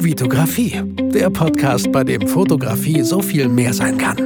Vitografie, der Podcast, bei dem Fotografie so viel mehr sein kann.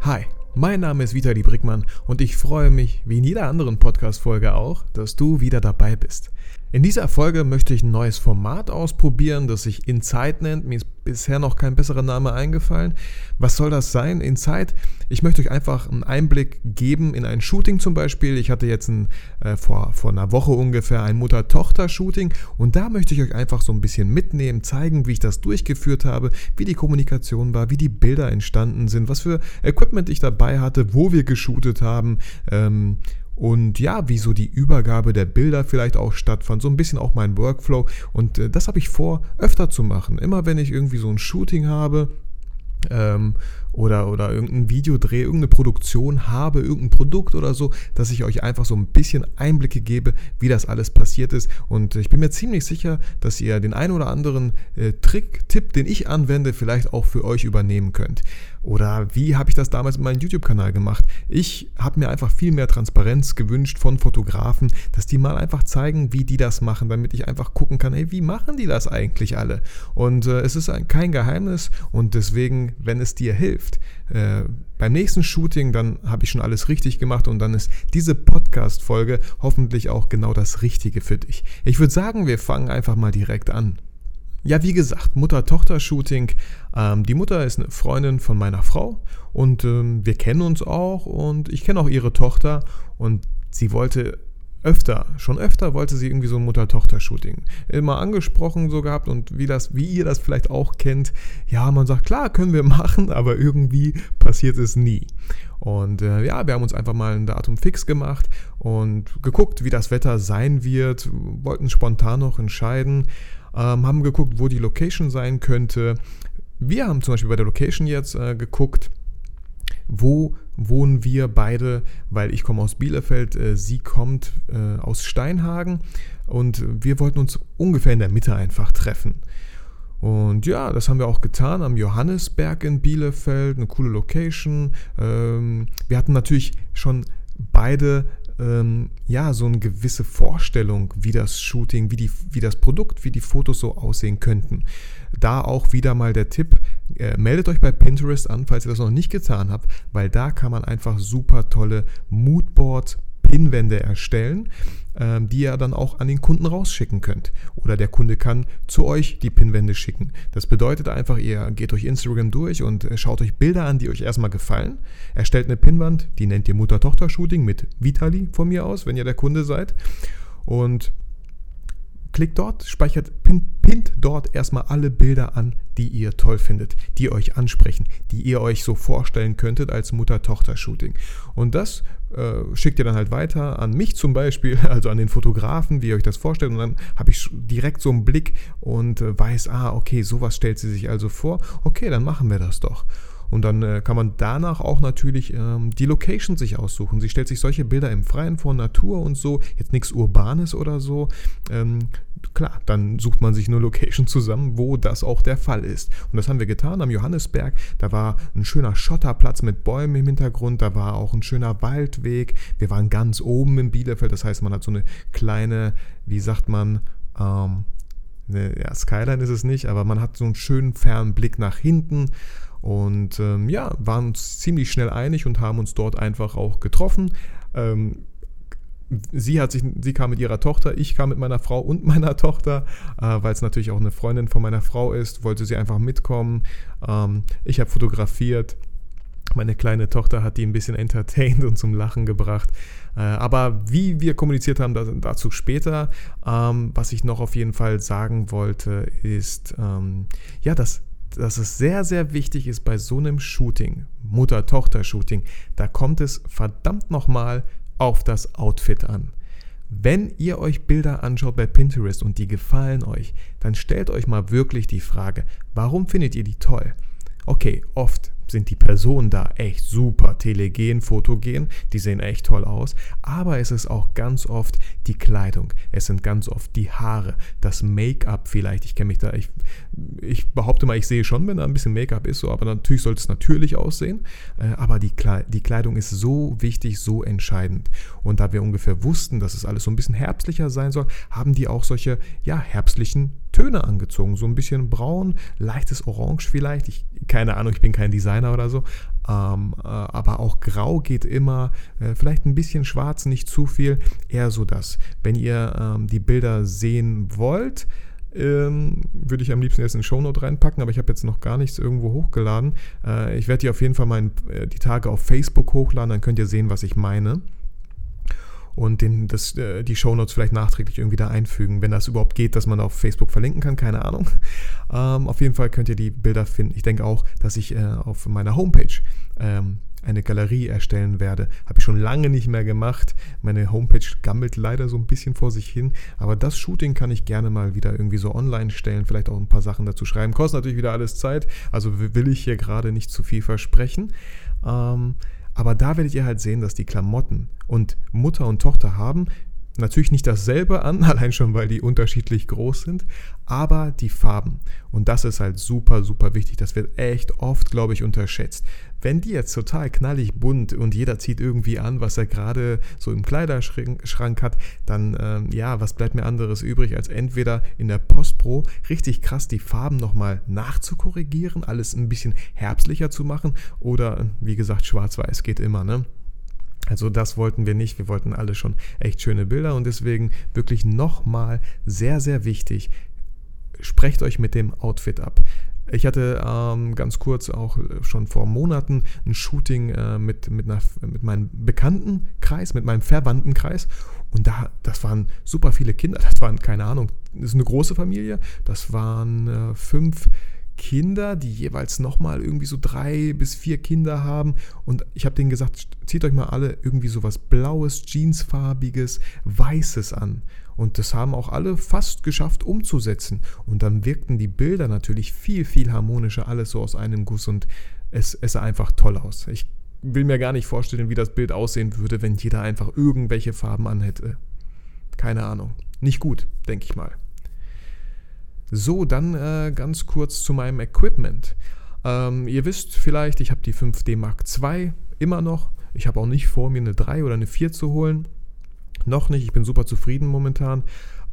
Hi, mein Name ist Vitali Brickmann und ich freue mich, wie in jeder anderen Podcast-Folge auch, dass du wieder dabei bist. In dieser Folge möchte ich ein neues Format ausprobieren, das sich InSight nennt. Mir ist bisher noch kein besserer Name eingefallen. Was soll das sein? InSight? Ich möchte euch einfach einen Einblick geben in ein Shooting zum Beispiel. Ich hatte jetzt ein, äh, vor, vor einer Woche ungefähr ein Mutter-Tochter-Shooting und da möchte ich euch einfach so ein bisschen mitnehmen, zeigen, wie ich das durchgeführt habe, wie die Kommunikation war, wie die Bilder entstanden sind, was für Equipment ich dabei hatte, wo wir geshootet haben. Ähm, und ja, wie so die Übergabe der Bilder vielleicht auch stattfand, so ein bisschen auch mein Workflow und äh, das habe ich vor, öfter zu machen. Immer wenn ich irgendwie so ein Shooting habe, ähm, oder, oder irgendein Videodreh, irgendeine Produktion habe, irgendein Produkt oder so, dass ich euch einfach so ein bisschen Einblicke gebe, wie das alles passiert ist. Und ich bin mir ziemlich sicher, dass ihr den einen oder anderen äh, Trick, Tipp, den ich anwende, vielleicht auch für euch übernehmen könnt. Oder wie habe ich das damals mit meinem YouTube-Kanal gemacht? Ich habe mir einfach viel mehr Transparenz gewünscht von Fotografen, dass die mal einfach zeigen, wie die das machen, damit ich einfach gucken kann, hey, wie machen die das eigentlich alle? Und äh, es ist ein, kein Geheimnis und deswegen, wenn es dir hilft, äh, beim nächsten Shooting, dann habe ich schon alles richtig gemacht und dann ist diese Podcast-Folge hoffentlich auch genau das Richtige für dich. Ich würde sagen, wir fangen einfach mal direkt an. Ja, wie gesagt, Mutter-Tochter-Shooting. Ähm, die Mutter ist eine Freundin von meiner Frau und ähm, wir kennen uns auch und ich kenne auch ihre Tochter und sie wollte öfter, schon öfter wollte sie irgendwie so ein Mutter-Tochter-Shooting. Immer angesprochen so gehabt und wie, das, wie ihr das vielleicht auch kennt, ja, man sagt, klar, können wir machen, aber irgendwie passiert es nie. Und äh, ja, wir haben uns einfach mal ein Datum fix gemacht und geguckt, wie das Wetter sein wird, wollten spontan noch entscheiden ähm, haben geguckt, wo die Location sein könnte. Wir haben zum Beispiel bei der Location jetzt äh, geguckt, wo wohnen wir beide, weil ich komme aus Bielefeld, äh, sie kommt äh, aus Steinhagen und wir wollten uns ungefähr in der Mitte einfach treffen. Und ja, das haben wir auch getan am Johannesberg in Bielefeld, eine coole Location. Ähm, wir hatten natürlich schon beide ähm, ja, so eine gewisse Vorstellung, wie das Shooting, wie, die, wie das Produkt, wie die Fotos so aussehen könnten. Da auch wieder mal der Tipp, äh, meldet euch bei Pinterest an, falls ihr das noch nicht getan habt, weil da kann man einfach super tolle Moodboards, Pinwände erstellen, ähm, die ihr dann auch an den Kunden rausschicken könnt. Oder der Kunde kann zu euch die Pinwände schicken. Das bedeutet einfach, ihr geht durch Instagram durch und äh, schaut euch Bilder an, die euch erstmal gefallen. Erstellt eine Pinwand, die nennt ihr Mutter-Tochter-Shooting mit Vitali von mir aus, wenn ihr der Kunde seid. Und klickt dort, speichert, pinnt, pinnt dort erstmal alle Bilder an, die ihr toll findet, die euch ansprechen, die ihr euch so vorstellen könntet als Mutter-Tochter-Shooting. Und das äh, schickt ihr dann halt weiter an mich zum Beispiel, also an den Fotografen, wie ihr euch das vorstellt. Und dann habe ich direkt so einen Blick und äh, weiß, ah, okay, sowas stellt sie sich also vor. Okay, dann machen wir das doch. Und dann äh, kann man danach auch natürlich ähm, die Location sich aussuchen. Sie stellt sich solche Bilder im Freien vor, Natur und so, jetzt nichts Urbanes oder so. Ähm, klar, dann sucht man sich eine Location zusammen, wo das auch der Fall ist. Und das haben wir getan am Johannesberg. Da war ein schöner Schotterplatz mit Bäumen im Hintergrund, da war auch ein schöner Waldweg. Wir waren ganz oben in Bielefeld, das heißt, man hat so eine kleine, wie sagt man, ähm, eine, ja, Skyline ist es nicht, aber man hat so einen schönen fernen Blick nach hinten. Und ähm, ja, waren uns ziemlich schnell einig und haben uns dort einfach auch getroffen. Ähm, sie hat sich, sie kam mit ihrer Tochter, ich kam mit meiner Frau und meiner Tochter, äh, weil es natürlich auch eine Freundin von meiner Frau ist, wollte sie einfach mitkommen. Ähm, ich habe fotografiert. Meine kleine Tochter hat die ein bisschen entertained und zum Lachen gebracht. Äh, aber wie wir kommuniziert haben, dazu später. Ähm, was ich noch auf jeden Fall sagen wollte, ist, ähm, ja, dass dass es sehr, sehr wichtig ist bei so einem Shooting, Mutter-Tochter-Shooting, da kommt es verdammt nochmal auf das Outfit an. Wenn ihr euch Bilder anschaut bei Pinterest und die gefallen euch, dann stellt euch mal wirklich die Frage, warum findet ihr die toll? Okay, oft sind die Personen da echt super. Telegen, fotogen, die sehen echt toll aus, aber es ist auch ganz oft die Kleidung, es sind ganz oft die Haare, das Make-up vielleicht, ich kenne mich da, ich, ich behaupte mal, ich sehe schon, wenn da ein bisschen Make-up ist, so, aber natürlich sollte es natürlich aussehen, äh, aber die, die Kleidung ist so wichtig, so entscheidend. Und da wir ungefähr wussten, dass es alles so ein bisschen herbstlicher sein soll, haben die auch solche, ja, herbstlichen Töne angezogen. So ein bisschen braun, leichtes Orange vielleicht. Ich, keine Ahnung, ich bin kein Designer oder so. Ähm, äh, aber auch grau geht immer. Äh, vielleicht ein bisschen schwarz, nicht zu viel. Eher so das. Wenn ihr ähm, die Bilder sehen wollt, ähm, würde ich am liebsten jetzt in Shownote reinpacken, aber ich habe jetzt noch gar nichts irgendwo hochgeladen. Äh, ich werde die auf jeden Fall mal äh, die Tage auf Facebook hochladen, dann könnt ihr sehen, was ich meine und den, das, äh, die Shownotes vielleicht nachträglich irgendwie da einfügen, wenn das überhaupt geht, dass man auf Facebook verlinken kann, keine Ahnung. Ähm, auf jeden Fall könnt ihr die Bilder finden. Ich denke auch, dass ich äh, auf meiner Homepage ähm, eine Galerie erstellen werde. Habe ich schon lange nicht mehr gemacht. Meine Homepage gammelt leider so ein bisschen vor sich hin. Aber das Shooting kann ich gerne mal wieder irgendwie so online stellen. Vielleicht auch ein paar Sachen dazu schreiben. Kostet natürlich wieder alles Zeit. Also will ich hier gerade nicht zu viel versprechen. Ähm, aber da werdet ihr halt sehen, dass die Klamotten und Mutter und Tochter haben natürlich nicht dasselbe an, allein schon weil die unterschiedlich groß sind, aber die Farben. Und das ist halt super, super wichtig. Das wird echt oft, glaube ich, unterschätzt. Wenn die jetzt total knallig bunt und jeder zieht irgendwie an, was er gerade so im Kleiderschrank hat, dann ähm, ja, was bleibt mir anderes übrig, als entweder in der Postpro richtig krass die Farben nochmal nachzukorrigieren, alles ein bisschen herbstlicher zu machen oder wie gesagt, schwarz-weiß geht immer, ne? Also das wollten wir nicht. Wir wollten alle schon echt schöne Bilder und deswegen wirklich nochmal sehr, sehr wichtig, sprecht euch mit dem Outfit ab. Ich hatte ähm, ganz kurz auch schon vor Monaten ein Shooting äh, mit, mit, einer, mit meinem Bekanntenkreis, mit meinem Verwandtenkreis. Und da, das waren super viele Kinder. Das waren, keine Ahnung, das ist eine große Familie. Das waren äh, fünf Kinder, die jeweils nochmal irgendwie so drei bis vier Kinder haben. Und ich habe denen gesagt, zieht euch mal alle irgendwie so was Blaues, Jeansfarbiges, Weißes an. Und das haben auch alle fast geschafft umzusetzen. Und dann wirkten die Bilder natürlich viel, viel harmonischer, alles so aus einem Guss. Und es, es sah einfach toll aus. Ich will mir gar nicht vorstellen, wie das Bild aussehen würde, wenn jeder einfach irgendwelche Farben anhätte. Keine Ahnung. Nicht gut, denke ich mal. So, dann äh, ganz kurz zu meinem Equipment. Ähm, ihr wisst vielleicht, ich habe die 5D Mark II immer noch. Ich habe auch nicht vor, mir eine 3 oder eine 4 zu holen. Noch nicht, ich bin super zufrieden momentan.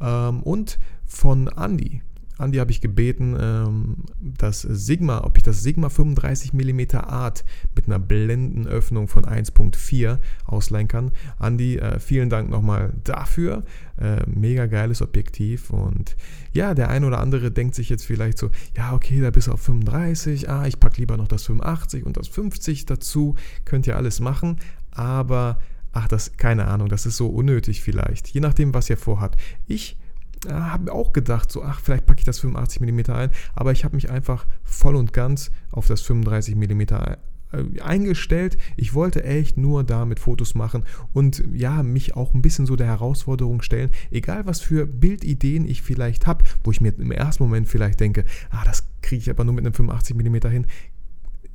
Ähm, und von Andy, Andi habe ich gebeten, ähm, das Sigma, ob ich das Sigma 35 mm Art mit einer Blendenöffnung von 1.4 ausleihen kann. Andi, äh, vielen Dank nochmal dafür. Äh, mega geiles Objektiv und ja, der ein oder andere denkt sich jetzt vielleicht so, ja, okay, da bist du auf 35, ah, ich packe lieber noch das 85 und das 50 dazu, könnt ihr alles machen, aber ach, das, keine Ahnung, das ist so unnötig vielleicht, je nachdem, was ihr vorhabt. Ich habe auch gedacht, so, ach, vielleicht packe ich das 85 mm ein, aber ich habe mich einfach voll und ganz auf das 35 mm eingestellt. Ich wollte echt nur damit Fotos machen und ja, mich auch ein bisschen so der Herausforderung stellen, egal was für Bildideen ich vielleicht habe, wo ich mir im ersten Moment vielleicht denke, ah, das kriege ich aber nur mit einem 85 mm hin,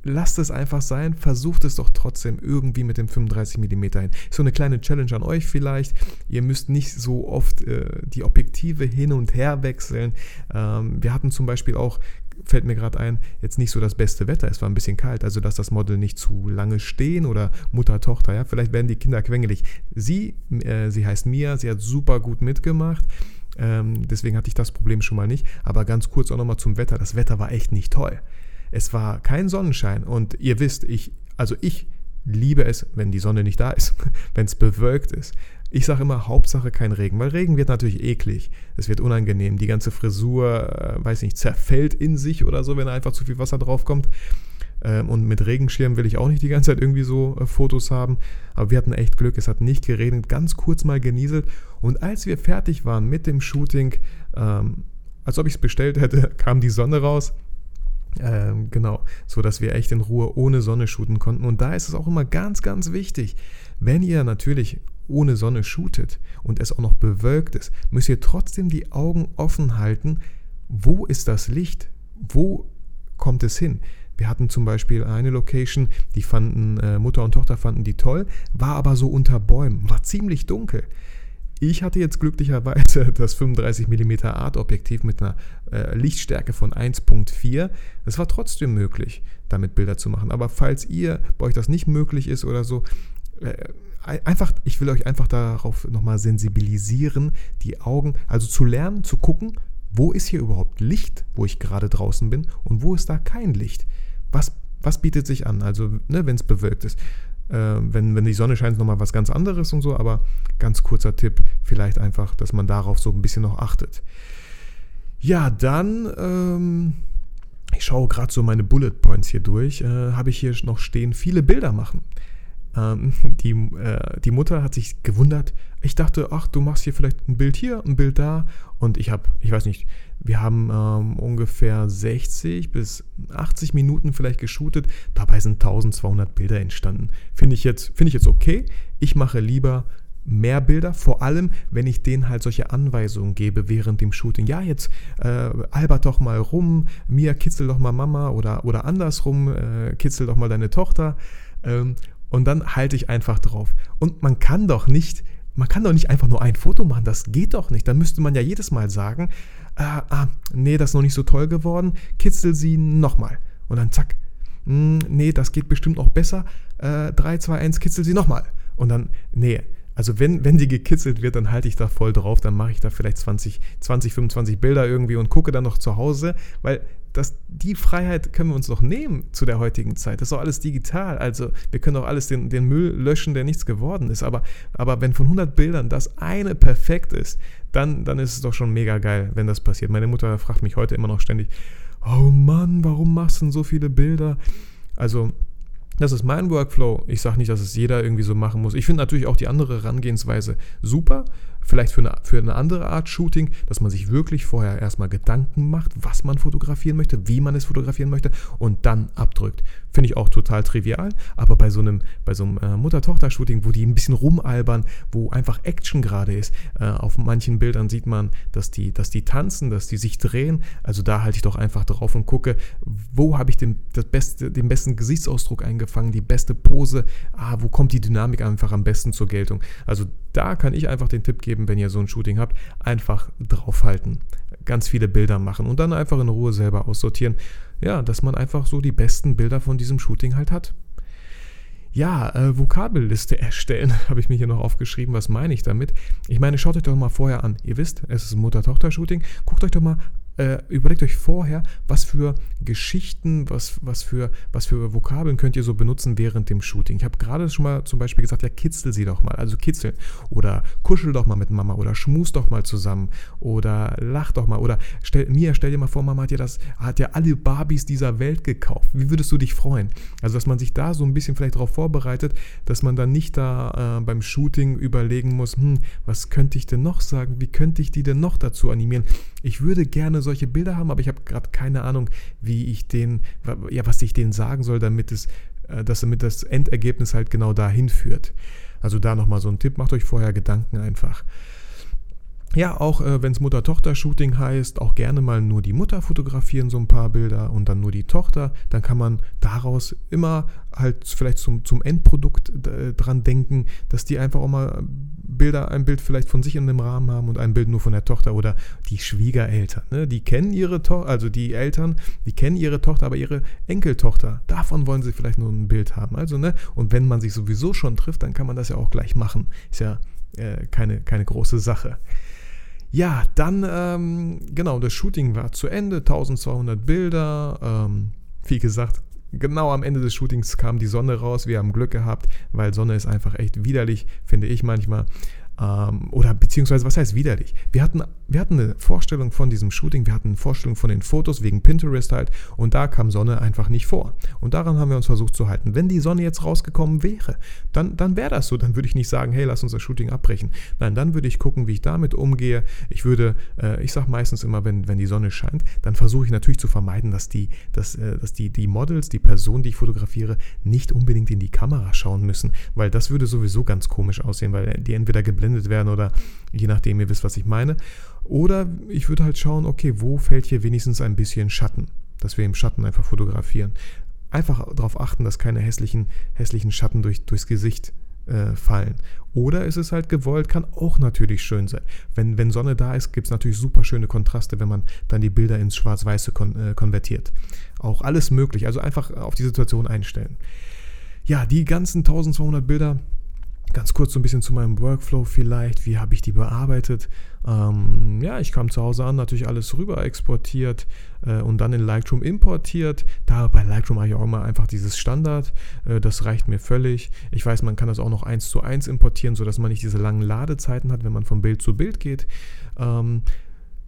lasst es einfach sein, versucht es doch trotzdem irgendwie mit dem 35 mm hin. So eine kleine Challenge an euch vielleicht. Ihr müsst nicht so oft äh, die Objektive hin und her wechseln. Ähm, wir hatten zum Beispiel auch fällt mir gerade ein, jetzt nicht so das beste Wetter. Es war ein bisschen kalt, also dass das Model nicht zu lange stehen oder Mutter, Tochter, ja. Vielleicht werden die Kinder quengelig. Sie, äh, sie heißt Mia, sie hat super gut mitgemacht. Ähm, deswegen hatte ich das Problem schon mal nicht. Aber ganz kurz auch nochmal zum Wetter. Das Wetter war echt nicht toll. Es war kein Sonnenschein und ihr wisst, ich, also ich liebe es, wenn die Sonne nicht da ist, wenn es bewölkt ist. Ich sage immer, Hauptsache kein Regen, weil Regen wird natürlich eklig. Es wird unangenehm. Die ganze Frisur, äh, weiß nicht, zerfällt in sich oder so, wenn einfach zu viel Wasser draufkommt. Ähm, und mit Regenschirm will ich auch nicht die ganze Zeit irgendwie so äh, Fotos haben. Aber wir hatten echt Glück, es hat nicht geregnet, ganz kurz mal genieselt. Und als wir fertig waren mit dem Shooting, ähm, als ob ich es bestellt hätte, kam die Sonne raus. Ähm, genau, so dass wir echt in Ruhe ohne Sonne shooten konnten. Und da ist es auch immer ganz, ganz wichtig, wenn ihr natürlich ohne Sonne shootet und es auch noch bewölkt ist, müsst ihr trotzdem die Augen offen halten. Wo ist das Licht? Wo kommt es hin? Wir hatten zum Beispiel eine Location, die fanden, äh, Mutter und Tochter fanden die toll, war aber so unter Bäumen, war ziemlich dunkel. Ich hatte jetzt glücklicherweise das 35 mm Art-Objektiv mit einer äh, Lichtstärke von 1.4. Es war trotzdem möglich, damit Bilder zu machen. Aber falls ihr, bei euch das nicht möglich ist oder so, äh, einfach, ich will euch einfach darauf nochmal sensibilisieren, die Augen, also zu lernen, zu gucken, wo ist hier überhaupt Licht, wo ich gerade draußen bin und wo ist da kein Licht. Was, was bietet sich an, also ne, wenn es bewölkt ist. Äh, wenn, wenn die Sonne scheint, ist nochmal was ganz anderes und so, aber ganz kurzer Tipp, vielleicht einfach, dass man darauf so ein bisschen noch achtet. Ja, dann, ähm, ich schaue gerade so meine Bullet Points hier durch, äh, habe ich hier noch stehen, viele Bilder machen. Ähm, die, äh, die Mutter hat sich gewundert. Ich dachte, ach, du machst hier vielleicht ein Bild hier, ein Bild da. Und ich habe, ich weiß nicht, wir haben ähm, ungefähr 60 bis 80 Minuten vielleicht geshootet. Dabei sind 1200 Bilder entstanden. Finde ich, jetzt, find ich jetzt okay. Ich mache lieber mehr Bilder, vor allem wenn ich denen halt solche Anweisungen gebe während dem Shooting. Ja, jetzt äh, albert doch mal rum, Mia kitzel doch mal Mama oder, oder andersrum, äh, kitzel doch mal deine Tochter. Ähm, und dann halte ich einfach drauf. Und man kann doch nicht, man kann doch nicht einfach nur ein Foto machen, das geht doch nicht. Da müsste man ja jedes Mal sagen, ah, ah, nee, das ist noch nicht so toll geworden, kitzel sie nochmal. Und dann zack, hm, nee, das geht bestimmt noch besser, äh, 3, 2, 1, kitzel sie nochmal. Und dann, nee, also wenn, wenn die gekitzelt wird, dann halte ich da voll drauf, dann mache ich da vielleicht 20, 20, 25 Bilder irgendwie und gucke dann noch zu Hause, weil das, die Freiheit können wir uns doch nehmen zu der heutigen Zeit. Das ist doch alles digital. Also wir können doch alles den, den Müll löschen, der nichts geworden ist. Aber, aber wenn von 100 Bildern das eine perfekt ist, dann, dann ist es doch schon mega geil, wenn das passiert. Meine Mutter fragt mich heute immer noch ständig, oh Mann, warum machst du denn so viele Bilder? Also das ist mein Workflow. Ich sage nicht, dass es jeder irgendwie so machen muss. Ich finde natürlich auch die andere Herangehensweise super vielleicht für eine, für eine andere Art Shooting, dass man sich wirklich vorher erstmal Gedanken macht, was man fotografieren möchte, wie man es fotografieren möchte und dann abdrückt. Finde ich auch total trivial, aber bei so einem, so einem äh, Mutter-Tochter-Shooting, wo die ein bisschen rumalbern, wo einfach Action gerade ist, äh, auf manchen Bildern sieht man, dass die, dass die tanzen, dass die sich drehen. Also da halte ich doch einfach drauf und gucke, wo habe ich den, das beste, den besten Gesichtsausdruck eingefangen, die beste Pose, ah, wo kommt die Dynamik einfach am besten zur Geltung. Also da kann ich einfach den Tipp geben, wenn ihr so ein Shooting habt, einfach draufhalten, ganz viele Bilder machen und dann einfach in Ruhe selber aussortieren. Ja, dass man einfach so die besten Bilder von diesem Shooting halt hat. Ja, äh, Vokabelliste erstellen, habe ich mir hier noch aufgeschrieben. Was meine ich damit? Ich meine, schaut euch doch mal vorher an. Ihr wisst, es ist ein Mutter-Tochter-Shooting. Guckt euch doch mal äh, überlegt euch vorher, was für Geschichten, was, was, für, was für Vokabeln könnt ihr so benutzen während dem Shooting. Ich habe gerade schon mal zum Beispiel gesagt, ja, kitzel sie doch mal, also kitzeln. Oder kuschel doch mal mit Mama oder schmus doch mal zusammen oder lach doch mal. Oder stell, Mia, stell dir mal vor, Mama hat ja, das, hat ja alle Barbies dieser Welt gekauft. Wie würdest du dich freuen? Also, dass man sich da so ein bisschen vielleicht darauf vorbereitet, dass man dann nicht da äh, beim Shooting überlegen muss, hm, was könnte ich denn noch sagen? Wie könnte ich die denn noch dazu animieren? Ich würde gerne solche Bilder haben, aber ich habe gerade keine Ahnung, wie ich den, ja, was ich denen sagen soll, damit es, äh, dass damit das Endergebnis halt genau dahin führt. Also da nochmal so ein Tipp, macht euch vorher Gedanken einfach. Ja, auch äh, wenn es Mutter-Tochter-Shooting heißt, auch gerne mal nur die Mutter fotografieren, so ein paar Bilder und dann nur die Tochter. Dann kann man daraus immer halt vielleicht zum, zum Endprodukt äh, dran denken, dass die einfach auch mal Bilder, ein Bild vielleicht von sich in dem Rahmen haben und ein Bild nur von der Tochter oder die Schwiegereltern. Ne? Die kennen ihre Tochter, also die Eltern, die kennen ihre Tochter, aber ihre Enkeltochter, davon wollen sie vielleicht nur ein Bild haben. Also, ne? Und wenn man sich sowieso schon trifft, dann kann man das ja auch gleich machen. Ist ja äh, keine, keine große Sache. Ja, dann, ähm, genau, das Shooting war zu Ende, 1200 Bilder. Ähm, wie gesagt, genau am Ende des Shootings kam die Sonne raus. Wir haben Glück gehabt, weil Sonne ist einfach echt widerlich, finde ich manchmal. Ähm, oder beziehungsweise, was heißt widerlich? Wir hatten, wir hatten eine Vorstellung von diesem Shooting, wir hatten eine Vorstellung von den Fotos wegen Pinterest halt und da kam Sonne einfach nicht vor. Und daran haben wir uns versucht zu halten. Wenn die Sonne jetzt rausgekommen wäre, dann, dann wäre das so. Dann würde ich nicht sagen, hey, lass uns das Shooting abbrechen. Nein, dann würde ich gucken, wie ich damit umgehe. Ich würde, äh, ich sage meistens immer, wenn, wenn die Sonne scheint, dann versuche ich natürlich zu vermeiden, dass die, dass, äh, dass die, die Models, die Personen, die ich fotografiere, nicht unbedingt in die Kamera schauen müssen, weil das würde sowieso ganz komisch aussehen, weil die entweder geblendet geblendet werden oder je nachdem, ihr wisst, was ich meine. Oder ich würde halt schauen, okay, wo fällt hier wenigstens ein bisschen Schatten, dass wir im Schatten einfach fotografieren. einfach darauf achten, dass keine hässlichen, hässlichen Schatten durch, durchs Gesicht äh, fallen. Oder ist es halt gewollt, kann auch natürlich schön sein. Wenn, wenn Sonne da ist, gibt es natürlich super schöne Kontraste, wenn man dann die Bilder ins Schwarz-Weiße kon äh, konvertiert. Auch alles möglich, also einfach auf die Situation einstellen. Ja, die ganzen 1200 Bilder Ganz kurz so ein bisschen zu meinem Workflow vielleicht. Wie habe ich die bearbeitet? Ähm, ja, ich kam zu Hause an, natürlich alles rüber exportiert äh, und dann in Lightroom importiert. Da bei Lightroom habe ich auch immer einfach dieses Standard. Äh, das reicht mir völlig. Ich weiß, man kann das auch noch eins zu eins importieren, sodass man nicht diese langen Ladezeiten hat, wenn man von Bild zu Bild geht. Ähm,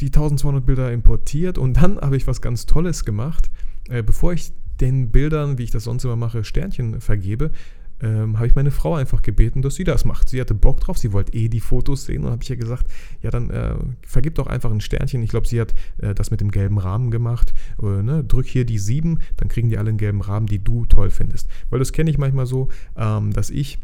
die 1200 Bilder importiert und dann habe ich was ganz Tolles gemacht. Äh, bevor ich den Bildern, wie ich das sonst immer mache, Sternchen vergebe, ähm, habe ich meine Frau einfach gebeten, dass sie das macht. Sie hatte Bock drauf, sie wollte eh die Fotos sehen und habe ich ihr gesagt, ja dann äh, vergib doch einfach ein Sternchen. Ich glaube, sie hat äh, das mit dem gelben Rahmen gemacht. Äh, ne? Drück hier die sieben, dann kriegen die alle einen gelben Rahmen, die du toll findest. Weil das kenne ich manchmal so, ähm, dass ich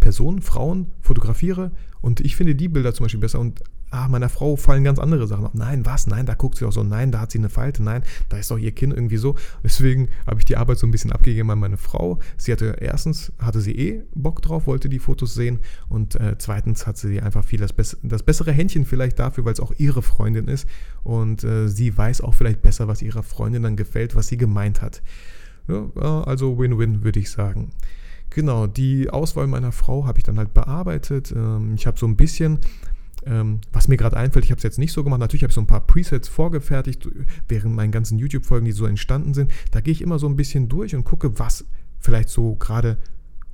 Personen, Frauen fotografiere und ich finde die Bilder zum Beispiel besser und ah, meiner Frau fallen ganz andere Sachen auf. Nein, was? Nein, da guckt sie doch so. Nein, da hat sie eine Falte. Nein, da ist doch ihr Kinn irgendwie so. Deswegen habe ich die Arbeit so ein bisschen abgegeben an meine Frau. Sie hatte erstens, hatte sie eh Bock drauf, wollte die Fotos sehen und äh, zweitens hat sie einfach viel das, das bessere Händchen vielleicht dafür, weil es auch ihre Freundin ist und äh, sie weiß auch vielleicht besser, was ihrer Freundin dann gefällt, was sie gemeint hat. Ja, äh, also Win-Win, würde ich sagen. Genau, die Auswahl meiner Frau habe ich dann halt bearbeitet. Ähm, ich habe so ein bisschen ähm, was mir gerade einfällt, ich habe es jetzt nicht so gemacht. Natürlich habe ich so ein paar Presets vorgefertigt während meinen ganzen YouTube-Folgen, die so entstanden sind. Da gehe ich immer so ein bisschen durch und gucke, was vielleicht so gerade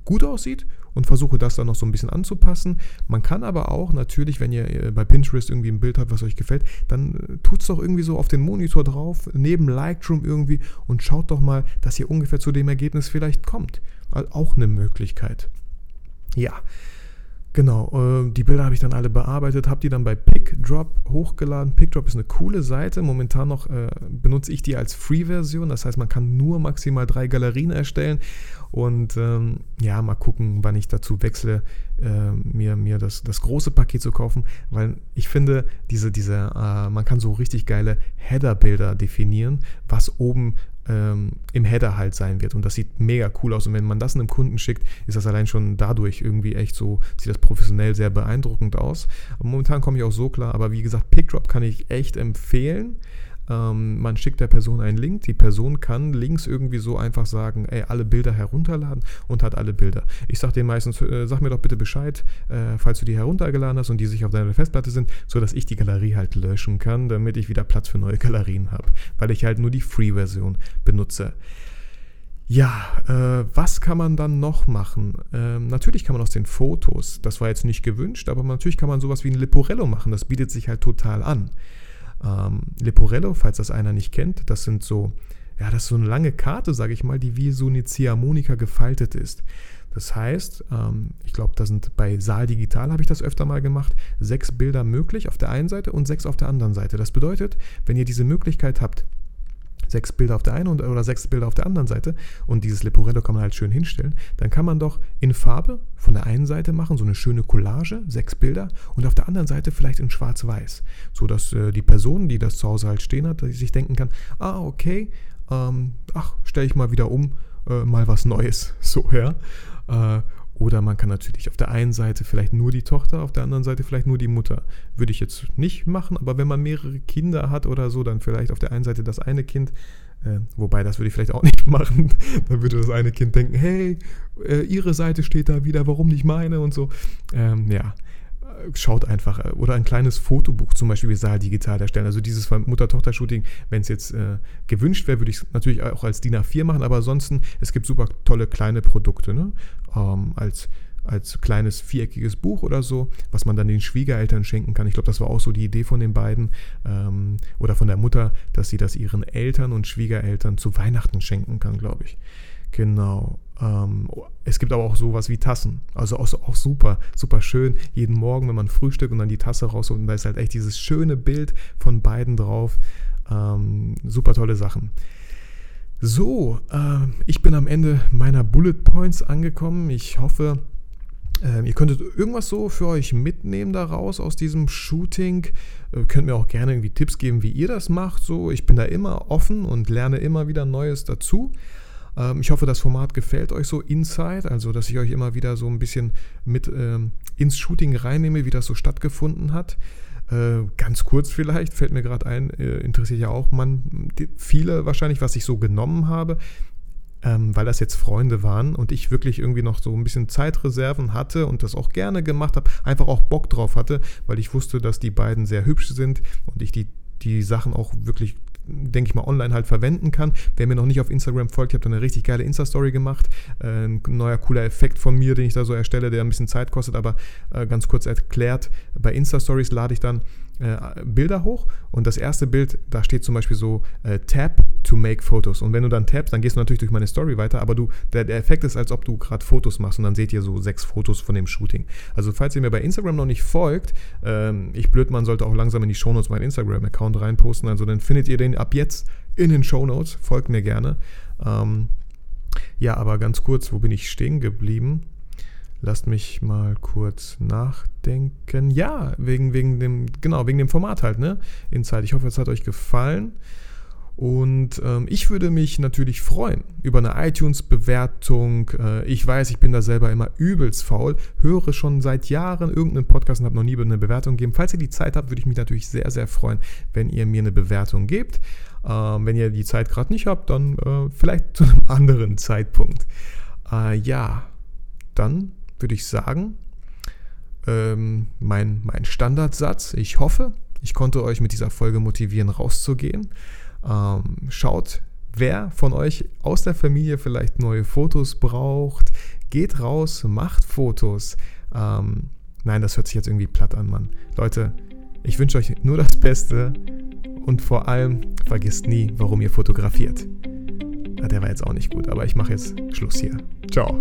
gut aussieht und versuche das dann noch so ein bisschen anzupassen. Man kann aber auch natürlich, wenn ihr äh, bei Pinterest irgendwie ein Bild habt, was euch gefällt, dann äh, tut es doch irgendwie so auf den Monitor drauf, neben Lightroom irgendwie und schaut doch mal, dass ihr ungefähr zu dem Ergebnis vielleicht kommt. Auch eine Möglichkeit. Ja, Genau, äh, die Bilder habe ich dann alle bearbeitet, habe die dann bei PickDrop hochgeladen. PickDrop ist eine coole Seite. Momentan noch äh, benutze ich die als Free-Version. Das heißt, man kann nur maximal drei Galerien erstellen. Und ähm, ja, mal gucken, wann ich dazu wechsle, äh, mir, mir das, das große Paket zu kaufen. Weil ich finde, diese, diese, äh, man kann so richtig geile Header-Bilder definieren, was oben ähm, im Header halt sein wird. Und das sieht mega cool aus. Und wenn man das einem Kunden schickt, ist das allein schon dadurch irgendwie echt so, sieht das professionell sehr beeindruckend aus. Aber momentan komme ich auch so klar. Aber wie gesagt, PickDrop kann ich echt empfehlen. Ähm, man schickt der Person einen Link, die Person kann links irgendwie so einfach sagen, ey, alle Bilder herunterladen und hat alle Bilder. Ich sage dir meistens, äh, sag mir doch bitte Bescheid, äh, falls du die heruntergeladen hast und die sich auf deiner Festplatte sind, sodass ich die Galerie halt löschen kann, damit ich wieder Platz für neue Galerien habe, weil ich halt nur die Free-Version benutze. Ja, äh, was kann man dann noch machen? Ähm, natürlich kann man aus den Fotos, das war jetzt nicht gewünscht, aber natürlich kann man sowas wie ein Leporello machen, das bietet sich halt total an. Ähm, Leporello, falls das einer nicht kennt, das sind so, ja, das ist so eine lange Karte, sage ich mal, die wie so eine Ziehharmonika gefaltet ist. Das heißt, ähm, ich glaube, da sind bei Saal Digital habe ich das öfter mal gemacht, sechs Bilder möglich auf der einen Seite und sechs auf der anderen Seite. Das bedeutet, wenn ihr diese Möglichkeit habt, sechs Bilder auf der einen oder sechs Bilder auf der anderen Seite und dieses Leporello kann man halt schön hinstellen, dann kann man doch in Farbe von der einen Seite machen, so eine schöne Collage, sechs Bilder und auf der anderen Seite vielleicht in schwarz-weiß, sodass äh, die Person, die das zu Hause halt stehen hat, sich denken kann, ah, okay, ähm, ach, stelle ich mal wieder um, äh, mal was Neues, so, ja. Äh, oder man kann natürlich auf der einen Seite vielleicht nur die Tochter, auf der anderen Seite vielleicht nur die Mutter. Würde ich jetzt nicht machen, aber wenn man mehrere Kinder hat oder so, dann vielleicht auf der einen Seite das eine Kind. Äh, wobei, das würde ich vielleicht auch nicht machen. dann würde das eine Kind denken, hey, äh, ihre Seite steht da wieder, warum nicht meine und so. Ähm, ja, schaut einfach. Äh, oder ein kleines Fotobuch zum Beispiel Saal digital erstellen. Also dieses Mutter-Tochter-Shooting, wenn es jetzt äh, gewünscht wäre, würde ich es natürlich auch als DIN A4 machen, aber ansonsten, es gibt super tolle kleine Produkte, ne? Ähm, als als kleines viereckiges Buch oder so, was man dann den Schwiegereltern schenken kann. Ich glaube, das war auch so die Idee von den beiden ähm, oder von der Mutter, dass sie das ihren Eltern und Schwiegereltern zu Weihnachten schenken kann, glaube ich. Genau. Ähm, es gibt aber auch sowas wie Tassen. Also auch, auch, super, super schön. Jeden Morgen, wenn man frühstückt und dann die Tasse rausholt, und da ist halt echt dieses schöne Bild von beiden drauf. Ähm, super tolle Sachen. So, äh, ich bin am Ende meiner Bullet Points angekommen. Ich hoffe, äh, ihr könntet irgendwas so für euch mitnehmen daraus aus diesem Shooting. Äh, könnt mir auch gerne irgendwie Tipps geben, wie ihr das macht. So, ich bin da immer offen und lerne immer wieder Neues dazu. Ähm, ich hoffe, das Format gefällt euch so inside, also dass ich euch immer wieder so ein bisschen mit ähm, ins Shooting reinnehme, wie das so stattgefunden hat. Äh, ganz kurz vielleicht, fällt mir gerade ein, äh, interessiert ja auch man, die, viele wahrscheinlich, was ich so genommen habe ähm, weil das jetzt Freunde waren und ich wirklich irgendwie noch so ein bisschen Zeitreserven hatte und das auch gerne gemacht habe, einfach auch Bock drauf hatte, weil ich wusste, dass die beiden sehr hübsch sind und ich die, die Sachen auch wirklich denke ich mal, online halt verwenden kann. Wer mir noch nicht auf Instagram folgt, ich habe da eine richtig geile Insta-Story gemacht. Äh, ein neuer cooler Effekt von mir, den ich da so erstelle, der ein bisschen Zeit kostet, aber äh, ganz kurz erklärt. Bei Insta-Stories lade ich dann äh, Bilder hoch und das erste Bild, da steht zum Beispiel so äh, Tap to make Photos. Und wenn du dann tappst, dann gehst du natürlich durch meine Story weiter, aber du, der, der Effekt ist, als ob du gerade Fotos machst und dann seht ihr so sechs Fotos von dem Shooting. Also falls ihr mir bei Instagram noch nicht folgt, ähm, ich blöd, man sollte auch langsam in die Shownotes meinen Instagram-Account reinposten, also dann findet ihr den ab jetzt in den Shownotes, folgt mir gerne. Ähm, ja, aber ganz kurz, wo bin ich stehen geblieben? Lasst mich mal kurz nachdenken. Ja, wegen, wegen dem, genau, wegen dem Format halt, ne? Inside. Ich hoffe, es hat euch gefallen. Und ähm, ich würde mich natürlich freuen über eine iTunes-Bewertung. Äh, ich weiß, ich bin da selber immer übelst faul, höre schon seit Jahren irgendeinen Podcast und habe noch nie eine Bewertung gegeben. Falls ihr die Zeit habt, würde ich mich natürlich sehr, sehr freuen, wenn ihr mir eine Bewertung gebt. Ähm, wenn ihr die Zeit gerade nicht habt, dann äh, vielleicht zu einem anderen Zeitpunkt. Äh, ja, dann würde ich sagen, ähm, mein, mein Standardsatz. Ich hoffe, ich konnte euch mit dieser Folge motivieren, rauszugehen. Ähm, schaut, wer von euch aus der Familie vielleicht neue Fotos braucht. Geht raus, macht Fotos. Ähm, nein, das hört sich jetzt irgendwie platt an, Mann. Leute, ich wünsche euch nur das Beste und vor allem vergisst nie, warum ihr fotografiert. Ja, der war jetzt auch nicht gut, aber ich mache jetzt Schluss hier. Ciao.